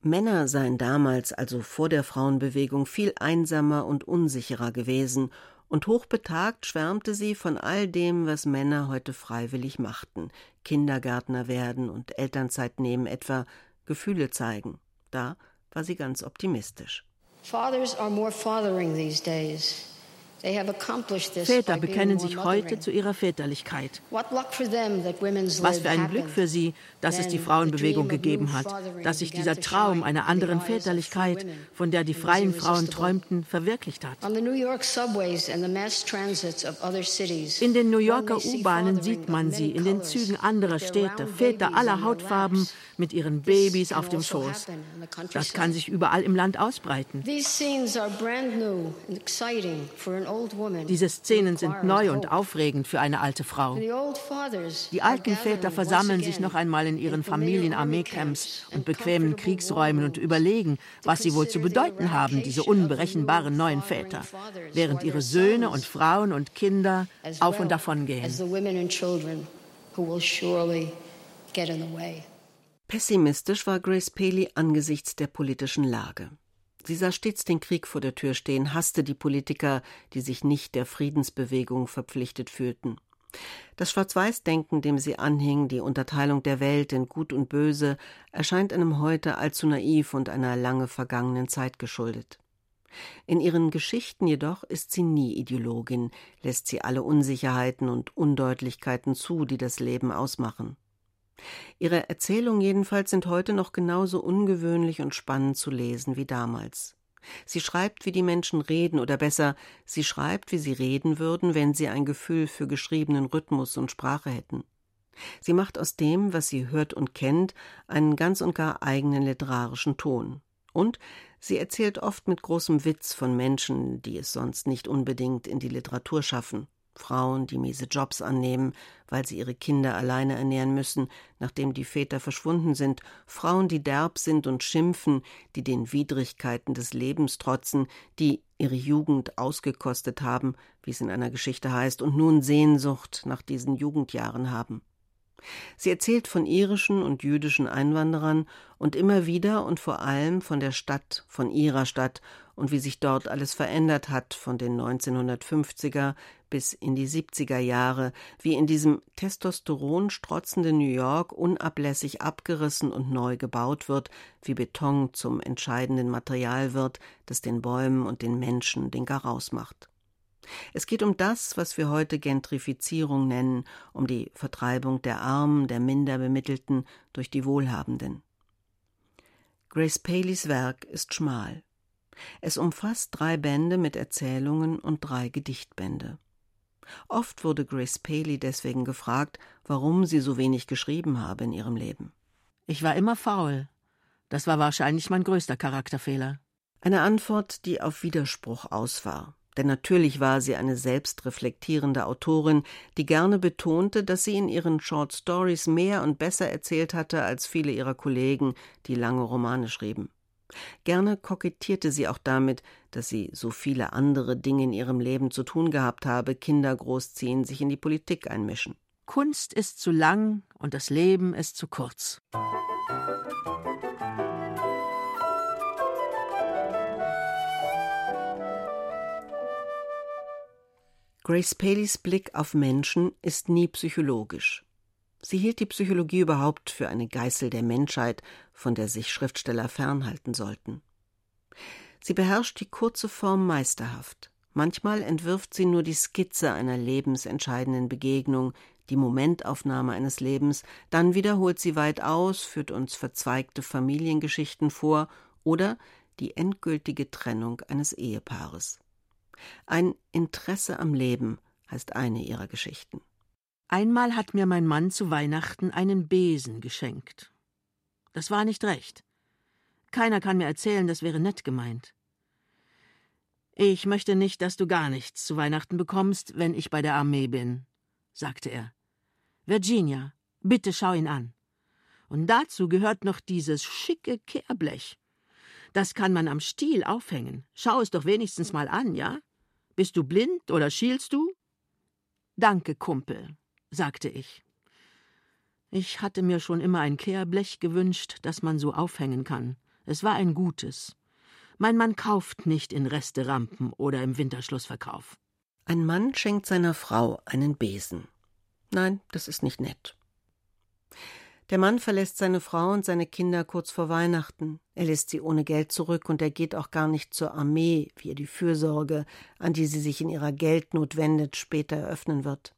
Männer seien damals, also vor der Frauenbewegung, viel einsamer und unsicherer gewesen Und hochbetagt schwärmte sie von all dem, was Männer heute freiwillig machten: Kindergärtner werden und Elternzeit nehmen, etwa Gefühle zeigen. Da war sie ganz optimistisch. Fathers are more fathering these days. Väter bekennen sich heute zu ihrer Väterlichkeit. What luck for them that women's Was für ein. Glück für sie, dass es die Frauenbewegung gegeben hat, dass sich dieser Traum einer anderen Väterlichkeit, von der die freien Frauen träumten, verwirklicht hat. In den New Yorker U-Bahnen sieht man sie, in den Zügen anderer Städte, Väter aller Hautfarben mit ihren Babys auf dem also Schoß. Das kann sich überall im Land ausbreiten. These scenes are brand new and exciting for an Diese Szenen sind neu und aufregend für eine alte Frau. Die alten Väter versammeln sich noch einmal in ihren Familienarmeecamps und bequemen and Kriegsräumen und überlegen, was sie wohl zu bedeuten haben, diese unberechenbaren neuen Väter, während ihre Söhne und Frauen und Kinder auf und davon gehen. the women and children who will surely get in the way. Pessimistisch war Grace Paley angesichts der politischen Lage. Sie sah stets den Krieg vor der Tür stehen, hasste die Politiker, die sich nicht der Friedensbewegung verpflichtet fühlten. Das Schwarz-Weiß-Denken, dem sie anhing, die Unterteilung der Welt in Gut und Böse, erscheint einem heute allzu naiv und einer lange vergangenen Zeit geschuldet. In ihren Geschichten jedoch ist sie nie Ideologin, lässt sie alle Unsicherheiten und Undeutlichkeiten zu, die das Leben ausmachen. Ihre Erzählungen jedenfalls sind heute noch genauso ungewöhnlich und spannend zu lesen wie damals. Sie schreibt, wie die Menschen reden, oder besser, sie schreibt, wie sie reden würden, wenn sie ein Gefühl für geschriebenen Rhythmus und Sprache hätten. Sie macht aus dem, was sie hört und kennt, einen ganz und gar eigenen literarischen Ton. Und sie erzählt oft mit großem Witz von Menschen, die es sonst nicht unbedingt in die Literatur schaffen. Frauen, die miese Jobs annehmen, weil sie ihre Kinder alleine ernähren müssen, nachdem die Väter verschwunden sind, Frauen, die derb sind und schimpfen, die den Widrigkeiten des Lebens trotzen, die ihre Jugend ausgekostet haben, wie es in einer Geschichte heißt, und nun Sehnsucht nach diesen Jugendjahren haben. Sie erzählt von irischen und jüdischen Einwanderern und immer wieder und vor allem von der Stadt, von ihrer Stadt und wie sich dort alles verändert hat von den 1950er bis in die 70er Jahre, wie in diesem Testosteron strotzenden New York unablässig abgerissen und neu gebaut wird, wie Beton zum entscheidenden Material wird, das den Bäumen und den Menschen den Garaus macht. Es geht um das, was wir heute Gentrifizierung nennen, um die Vertreibung der Armen, der Minderbemittelten durch die Wohlhabenden. Grace Paleys Werk ist schmal. Es umfasst drei Bände mit Erzählungen und drei Gedichtbände. Oft wurde Grace Paley deswegen gefragt, warum sie so wenig geschrieben habe in ihrem Leben. Ich war immer faul. Das war wahrscheinlich mein größter Charakterfehler. Eine Antwort, die auf Widerspruch aus war. Denn natürlich war sie eine selbstreflektierende Autorin, die gerne betonte, dass sie in ihren Short Stories mehr und besser erzählt hatte als viele ihrer Kollegen, die lange Romane schrieben. Gerne kokettierte sie auch damit, dass sie so viele andere Dinge in ihrem Leben zu tun gehabt habe, Kinder großziehen, sich in die Politik einmischen. Kunst ist zu lang und das Leben ist zu kurz. Grace Paleys Blick auf Menschen ist nie psychologisch. Sie hielt die Psychologie überhaupt für eine Geißel der Menschheit, von der sich Schriftsteller fernhalten sollten. Sie beherrscht die kurze Form meisterhaft. Manchmal entwirft sie nur die Skizze einer lebensentscheidenden Begegnung, die Momentaufnahme eines Lebens, dann wiederholt sie weit aus, führt uns verzweigte Familiengeschichten vor oder die endgültige Trennung eines Ehepaares. Ein Interesse am Leben heißt eine ihrer Geschichten. Einmal hat mir mein Mann zu Weihnachten einen Besen geschenkt. Das war nicht recht. Keiner kann mir erzählen, das wäre nett gemeint. Ich möchte nicht, dass du gar nichts zu Weihnachten bekommst, wenn ich bei der Armee bin, sagte er. Virginia, bitte schau ihn an. Und dazu gehört noch dieses schicke Kehrblech. Das kann man am Stiel aufhängen. Schau es doch wenigstens mal an, ja? Bist du blind oder schielst du? Danke, Kumpel, sagte ich. Ich hatte mir schon immer ein Kehrblech gewünscht, das man so aufhängen kann. Es war ein gutes. Mein Mann kauft nicht in Resterampen oder im Winterschlussverkauf. Ein Mann schenkt seiner Frau einen Besen. Nein, das ist nicht nett. Der Mann verlässt seine Frau und seine Kinder kurz vor Weihnachten. Er lässt sie ohne Geld zurück und er geht auch gar nicht zur Armee, wie er die Fürsorge, an die sie sich in ihrer Geldnot wendet, später eröffnen wird.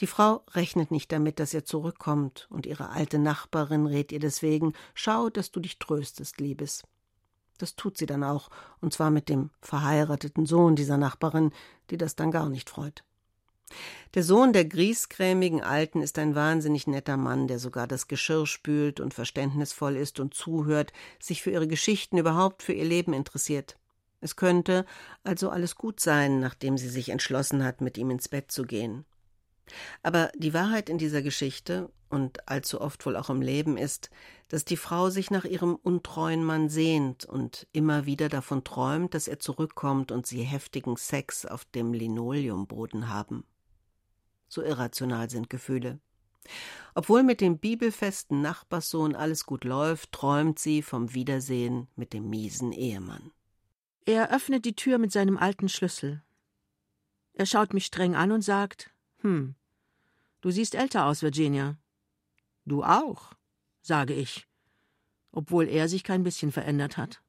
Die Frau rechnet nicht damit, dass er zurückkommt, und ihre alte Nachbarin rät ihr deswegen: Schau, dass du dich tröstest, Liebes. Das tut sie dann auch, und zwar mit dem verheirateten Sohn dieser Nachbarin, die das dann gar nicht freut. Der Sohn der griesgrämigen Alten ist ein wahnsinnig netter Mann, der sogar das Geschirr spült und verständnisvoll ist und zuhört, sich für ihre Geschichten überhaupt für ihr Leben interessiert. Es könnte also alles gut sein, nachdem sie sich entschlossen hat, mit ihm ins Bett zu gehen. Aber die Wahrheit in dieser Geschichte und allzu oft wohl auch im Leben ist, dass die Frau sich nach ihrem untreuen Mann sehnt und immer wieder davon träumt, dass er zurückkommt und sie heftigen Sex auf dem Linoleumboden haben. So irrational sind Gefühle. Obwohl mit dem bibelfesten Nachbarssohn alles gut läuft, träumt sie vom Wiedersehen mit dem miesen Ehemann. Er öffnet die Tür mit seinem alten Schlüssel. Er schaut mich streng an und sagt: Hm, du siehst älter aus, Virginia. Du auch, sage ich, obwohl er sich kein bisschen verändert hat.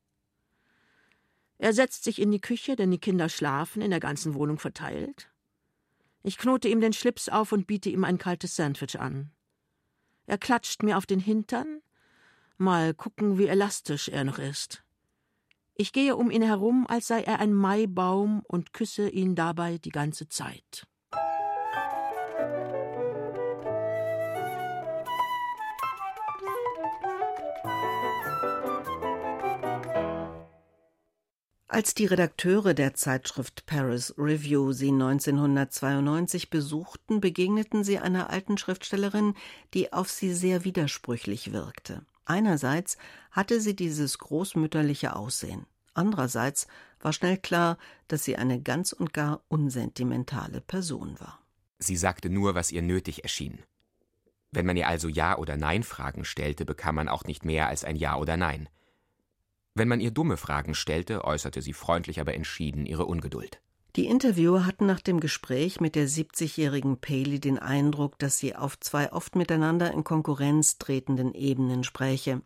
Er setzt sich in die Küche, denn die Kinder schlafen, in der ganzen Wohnung verteilt. Ich knote ihm den Schlips auf und biete ihm ein kaltes Sandwich an. Er klatscht mir auf den Hintern. Mal gucken, wie elastisch er noch ist. Ich gehe um ihn herum, als sei er ein Maibaum und küsse ihn dabei die ganze Zeit. Als die Redakteure der Zeitschrift Paris Review sie 1992 besuchten, begegneten sie einer alten Schriftstellerin, die auf sie sehr widersprüchlich wirkte. Einerseits hatte sie dieses großmütterliche Aussehen, andererseits war schnell klar, dass sie eine ganz und gar unsentimentale Person war. Sie sagte nur, was ihr nötig erschien. Wenn man ihr also Ja oder Nein Fragen stellte, bekam man auch nicht mehr als ein Ja oder Nein. Wenn man ihr dumme Fragen stellte, äußerte sie freundlich, aber entschieden ihre Ungeduld. Die Interviewer hatten nach dem Gespräch mit der 70-jährigen Paley den Eindruck, dass sie auf zwei oft miteinander in Konkurrenz tretenden Ebenen spräche.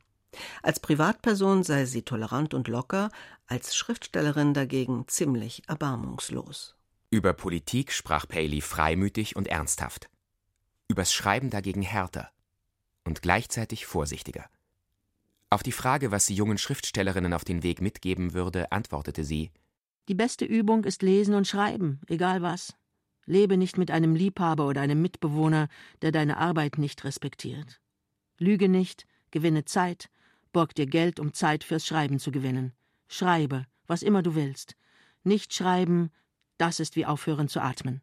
Als Privatperson sei sie tolerant und locker, als Schriftstellerin dagegen ziemlich erbarmungslos. Über Politik sprach Paley freimütig und ernsthaft. Übers Schreiben dagegen härter und gleichzeitig vorsichtiger. Auf die Frage, was sie jungen Schriftstellerinnen auf den Weg mitgeben würde, antwortete sie Die beste Übung ist Lesen und Schreiben, egal was. Lebe nicht mit einem Liebhaber oder einem Mitbewohner, der deine Arbeit nicht respektiert. Lüge nicht, gewinne Zeit, borg dir Geld, um Zeit fürs Schreiben zu gewinnen. Schreibe, was immer du willst. Nicht schreiben, das ist wie aufhören zu atmen.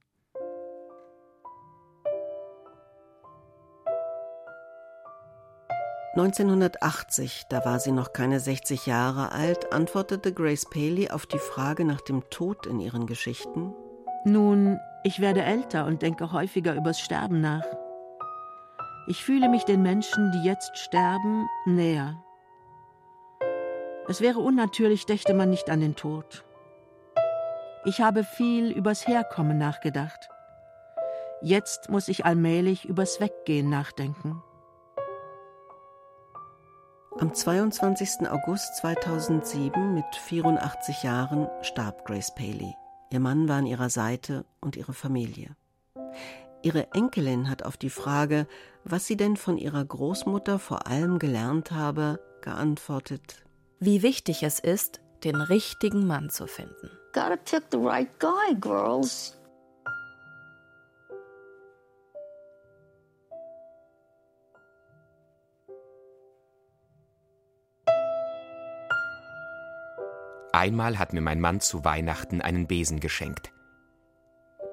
(1980), da war sie noch keine 60 Jahre alt, antwortete Grace Paley auf die Frage nach dem Tod in ihren Geschichten: Nun, ich werde älter und denke häufiger übers Sterben nach. Ich fühle mich den Menschen, die jetzt sterben, näher. Es wäre unnatürlich, dächte man nicht an den Tod. Ich habe viel übers Herkommen nachgedacht. Jetzt muss ich allmählich übers Weggehen nachdenken. Am 22. August 2007 mit 84 Jahren starb Grace Paley. Ihr Mann war an ihrer Seite und ihre Familie. Ihre Enkelin hat auf die Frage, was sie denn von ihrer Großmutter vor allem gelernt habe, geantwortet: Wie wichtig es ist, den richtigen Mann zu finden. Gotta pick the right guy, girls. Einmal hat mir mein Mann zu Weihnachten einen Besen geschenkt.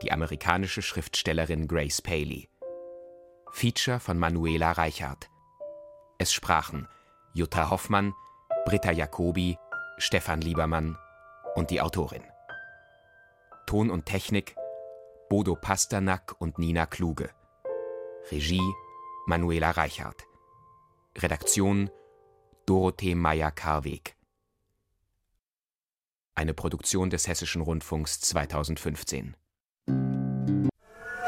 Die amerikanische Schriftstellerin Grace Paley. Feature von Manuela Reichardt. Es sprachen Jutta Hoffmann, Britta Jacobi, Stefan Liebermann und die Autorin. Ton und Technik Bodo Pasternak und Nina Kluge. Regie Manuela Reichardt. Redaktion Dorothee Meyer-Karweg. Eine Produktion des Hessischen Rundfunks 2015.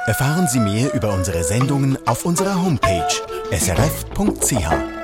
Erfahren Sie mehr über unsere Sendungen auf unserer Homepage srf.ch.